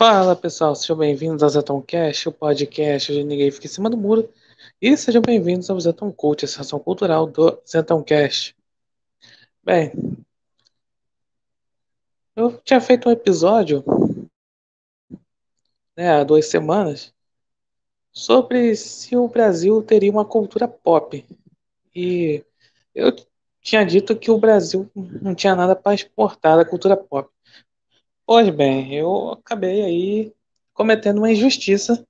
Fala pessoal, sejam bem-vindos ao Zeton Cast, o podcast onde ninguém fica em cima do muro. E sejam bem-vindos ao Zeton Cult, a sessão cultural do Zeton Cast. Bem, eu tinha feito um episódio né, há duas semanas sobre se o Brasil teria uma cultura pop. E eu tinha dito que o Brasil não tinha nada para exportar da cultura pop. Pois bem, eu acabei aí cometendo uma injustiça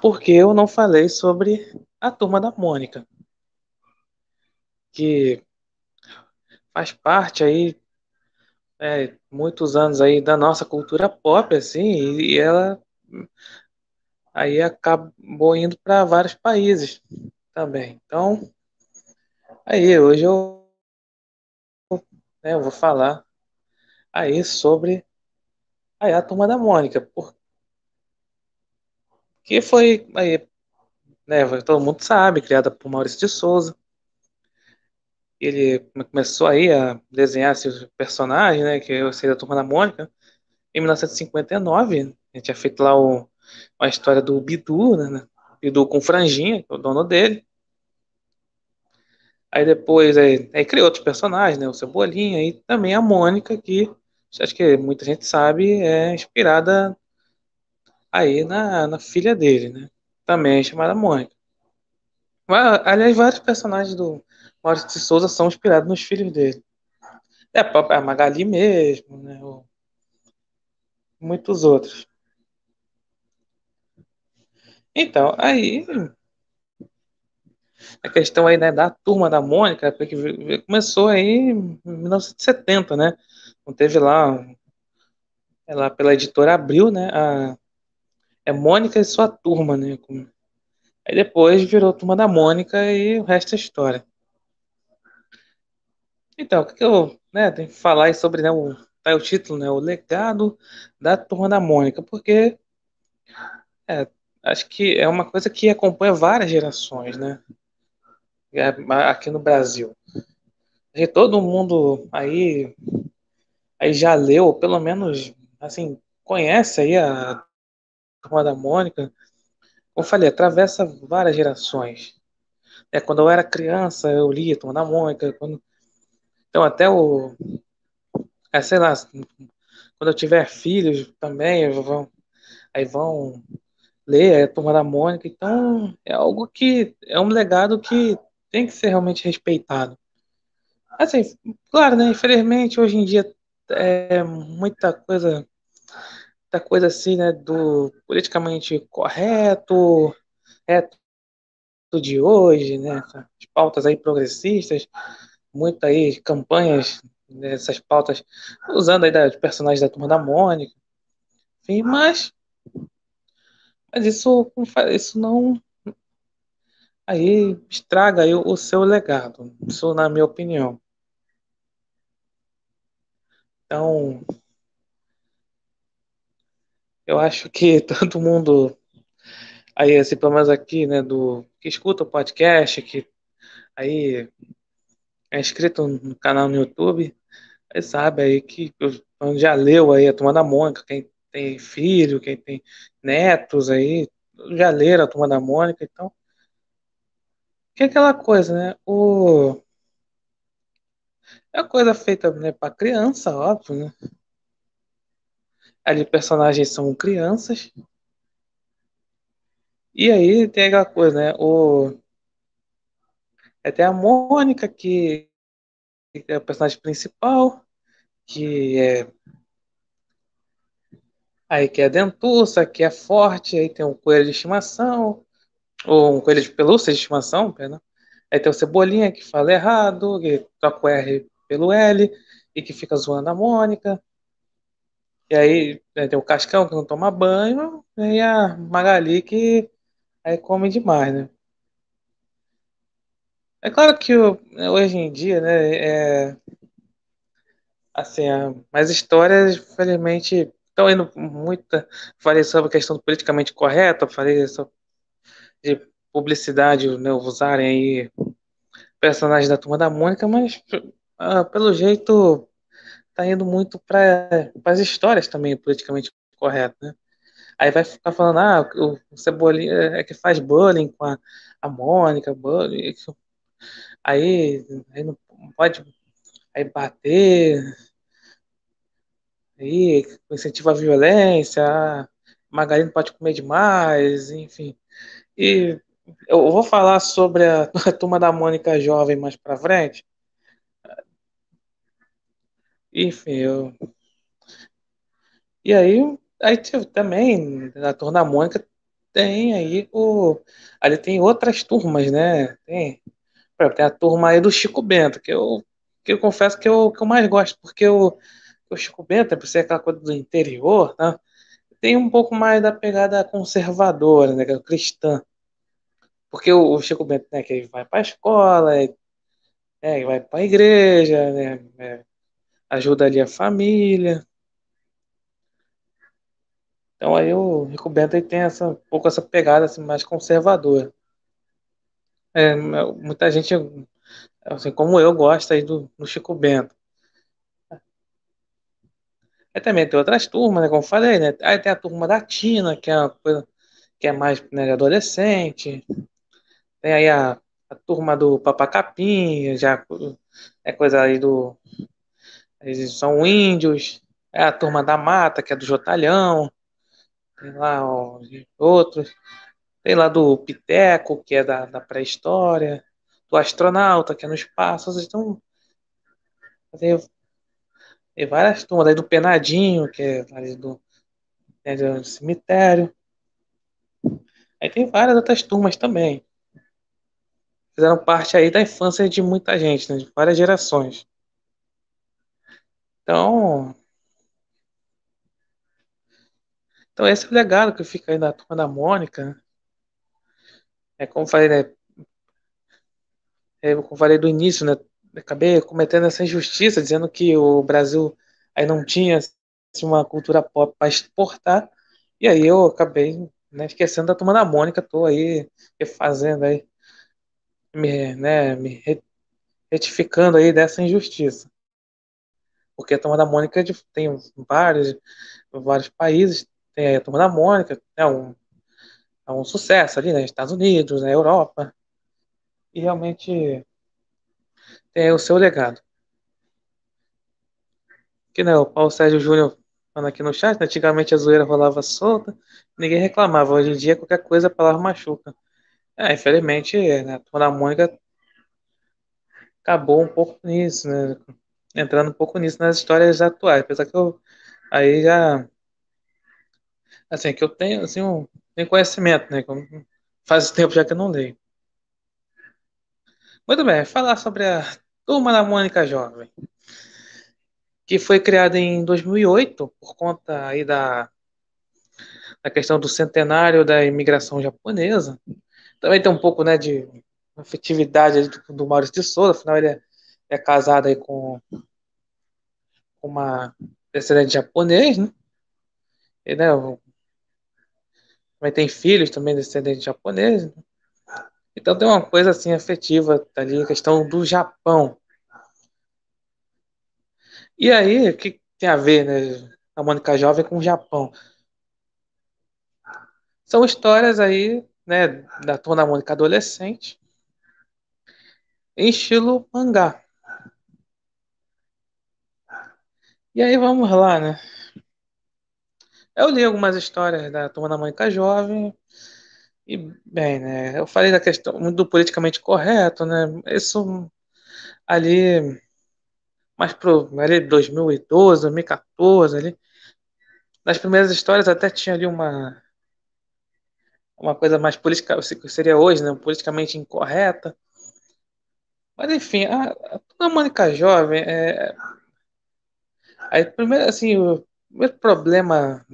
porque eu não falei sobre a turma da Mônica, que faz parte aí é, muitos anos aí da nossa cultura pop, assim, e ela aí acabou indo para vários países também. Então, aí hoje eu, né, eu vou falar aí sobre aí, a turma da Mônica. Porque foi aí, né, todo mundo sabe, criada por Maurício de Souza. Ele começou aí a desenhar esses personagens, né, que sei da turma da Mônica, em 1959. A gente tinha feito lá o, a história do Bidu, né, Bidu com franjinha, que é o dono dele. Aí depois aí, aí criou outros personagens, né? O Cebolinha e também a Mônica, que acho que muita gente sabe, é inspirada aí na, na filha dele, né? Também é chamada Mônica. Aliás, vários personagens do Maurício de Souza são inspirados nos filhos dele. É a própria Magali mesmo, né? Muitos outros. Então, aí a questão aí né, da turma da Mônica, porque começou aí em 1970, né? Não teve lá, lá pela editora Abril, né? A, é Mônica e sua turma, né? Aí depois virou Turma da Mônica e o resto é história. Então, o que, que eu né, tenho que falar sobre né, o, tá o título, né? O legado da Turma da Mônica, porque é, acho que é uma coisa que acompanha várias gerações, né? É, aqui no Brasil. E todo mundo aí aí já leu, pelo menos, assim, conhece aí a Turma da Mônica. Como eu falei, atravessa várias gerações. É, quando eu era criança, eu lia Turma da Mônica. Quando... Então, até o. É, sei lá, quando eu tiver filhos também, vão, aí vão ler a Turma da Mônica. Então, é algo que. É um legado que tem que ser realmente respeitado. Assim, claro, né? Infelizmente, hoje em dia é, muita coisa, muita coisa assim, né, do politicamente correto, é de hoje, né, as pautas aí progressistas, muita aí campanhas dessas pautas usando aí das personagens da turma da Mônica, enfim, mas mas isso isso não aí estraga aí o seu legado, isso na minha opinião. Então, eu acho que todo mundo aí, assim, pelo menos aqui, né, do que escuta o podcast, que aí é inscrito no canal no YouTube, aí sabe aí que já leu aí a Turma da Mônica, quem tem filho, quem tem netos aí, já leram a Turma da Mônica, então que é aquela coisa, né? O é coisa feita né, para criança, óbvio, né? Ali personagens são crianças. E aí tem aquela coisa, né? O até a Mônica que é o personagem principal, que é aí que é dentuça, que é forte, aí tem um coelho de estimação, ou um coelho de pelúcia de estimação, perdão. Aí tem o Cebolinha que fala errado, que troca o R pelo L e que fica zoando a Mônica. E aí né, tem o Cascão que não toma banho, e a Magali que aí come demais, né? É claro que hoje em dia, né, é, assim, as histórias, infelizmente, estão indo muita. Falei sobre a questão do politicamente correto, falei sobre de publicidade, né, usarem aí personagens da turma da Mônica, mas ah, pelo jeito tá indo muito para as histórias também politicamente correto, né? Aí vai ficar falando, ah, o, Cebolinha é que faz bullying com a, a Mônica, bullying. Aí, aí não pode aí bater, aí incentiva a violência, a Margarina pode comer demais, enfim. E eu vou falar sobre a, a turma da Mônica jovem mais pra frente. Enfim, eu. E aí, aí também, na turma da Mônica, tem aí o. Ali tem outras turmas, né? Tem, tem a turma aí do Chico Bento, que eu, que eu confesso que eu, que eu mais gosto, porque o, o Chico Bento, por ser aquela coisa do interior, né? tem um pouco mais da pegada conservadora, né? É cristã. Porque o, o Chico Bento, né, que ele vai para a escola, é, é, vai para a igreja, né, é, ajuda a família. Então aí o Chico Bento tem essa, um pouco essa pegada assim, mais conservadora. É, muita gente, assim como eu, gosta aí do, do Chico Bento. Aí também tem outras turmas, né, como eu falei, né? Aí tem a turma da Tina, que é uma coisa que é mais né, adolescente. Tem aí a, a turma do Papacapim, já é coisa aí do. Eles são índios. É a turma da Mata, que é do Jotalhão. Tem lá outros. Tem lá do Piteco, que é da, da pré-história. Do astronauta, que é no espaço. Então, tem, tem várias turmas. Aí do Penadinho, que é ali do, é do cemitério. Aí tem várias outras turmas também fizeram parte aí da infância de muita gente, né, de várias gerações. Então, então esse é o legado que fica aí da turma da Mônica. Né? É como falei, né? É, como falei do início, né? Acabei cometendo essa injustiça, dizendo que o Brasil aí não tinha assim, uma cultura pop para exportar. E aí eu acabei né, esquecendo da turma da Mônica, tô aí fazendo aí me, né, me retificando aí dessa injustiça. Porque a Turma da Mônica tem vários, vários países, tem a Turma da Mônica, é um, é um sucesso ali, né, Estados Unidos, na né, Europa, e realmente tem o seu legado. Que né, o Paulo Sérgio Júnior falando aqui no chat, né, antigamente a zoeira rolava solta, ninguém reclamava, hoje em dia qualquer coisa a palavra machuca. É, infelizmente, né, a Turma da Mônica acabou um pouco nisso, né? Entrando um pouco nisso nas histórias atuais. Apesar que eu aí já. Assim, que eu tenho, assim, um, tenho conhecimento, né? Faz tempo já que eu não leio. Muito bem, falar sobre a Turma da Mônica Jovem, que foi criada em 2008 por conta aí da, da questão do centenário da imigração japonesa. Também tem um pouco, né, de afetividade do, do Maurício de Souza, afinal ele é, é casado aí com uma descendente japonês, né? E, né, também tem filhos também descendentes japoneses. Né? Então tem uma coisa assim afetiva ali, a questão do Japão. E aí, o que tem a ver, né? A Mônica Jovem com o Japão. São histórias aí né, da Turma da Mônica adolescente, em estilo mangá. E aí vamos lá, né? Eu li algumas histórias da Turma da Mônica jovem e bem, né? Eu falei da questão do politicamente correto, né? Isso ali mais pro ali 2012, 2014 ali. Nas primeiras histórias até tinha ali uma uma coisa mais política, seria hoje, né, politicamente incorreta. Mas enfim, a, a Mônica Jovem é. Aí, primeiro, assim, o primeiro problema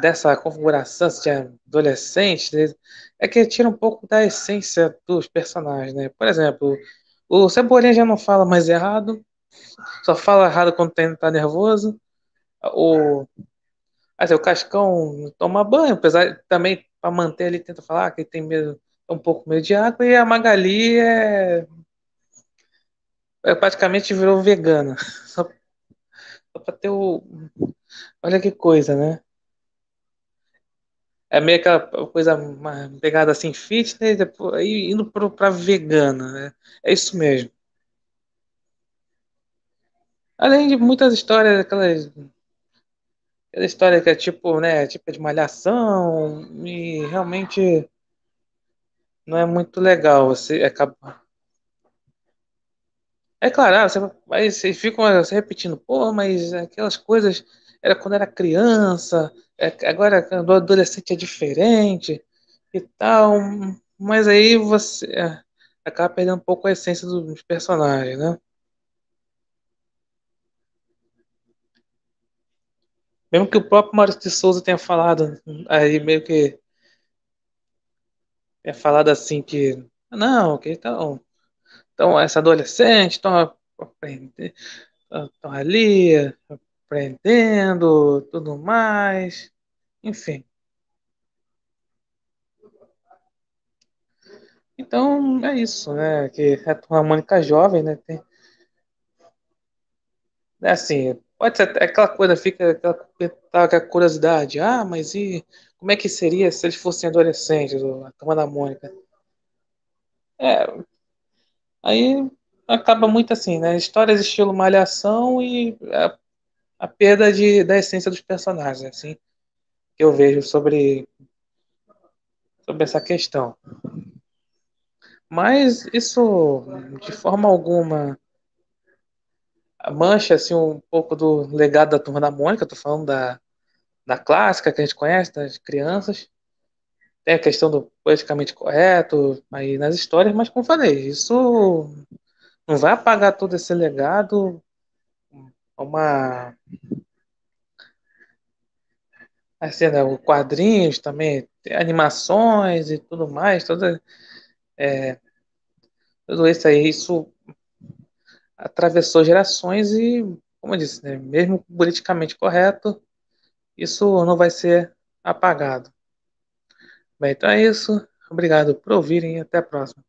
dessa configuração assim, de adolescente né, é que tira um pouco da essência dos personagens, né? Por exemplo, o Cebolinha já não fala mais errado, só fala errado quando tá nervoso. O, assim, o Cascão toma banho, apesar também para manter ele tenta falar que ele tem medo, um pouco medo de água, e a Magali é, é praticamente virou vegana. Só para ter o. Olha que coisa, né? É meio aquela coisa, uma pegada assim, fitness, depois, aí indo pro, pra vegana, né? É isso mesmo. Além de muitas histórias, aquelas, aquela história que é tipo, né, tipo de malhação, e realmente não é muito legal. Você acaba. É claro, ah, você, aí vocês ficam se repetindo, pô, mas aquelas coisas era quando era criança, é, agora do adolescente é diferente e tal, mas aí você é, acaba perdendo um pouco a essência dos personagens, né? Mesmo que o próprio Maurício de Souza tenha falado, aí meio que tenha falado assim que não, que então, então essa adolescente estão estão ali aprendendo, tudo mais, enfim. Então é isso, né? Que é uma Mônica jovem, né? Tem, é assim, pode ser aquela coisa, fica aquela, aquela curiosidade, ah, mas e como é que seria se eles fossem adolescentes, a turma da Mônica? É, aí acaba muito assim, né? Histórias estilo malhação e a, a perda de, da essência dos personagens, assim, que eu vejo sobre, sobre essa questão. Mas isso, de forma alguma, mancha assim, um pouco do legado da Turma da Mônica. Estou falando da, da clássica que a gente conhece, das crianças. Tem a questão do politicamente correto aí nas histórias, mas como falei, isso não vai apagar todo esse legado. Uma. Assim, né, quadrinhos também, animações e tudo mais, toda, é, tudo isso aí, isso atravessou gerações e, como eu disse, né, mesmo politicamente correto, isso não vai ser apagado. Bem, então é isso. Obrigado por ouvirem e até a próxima.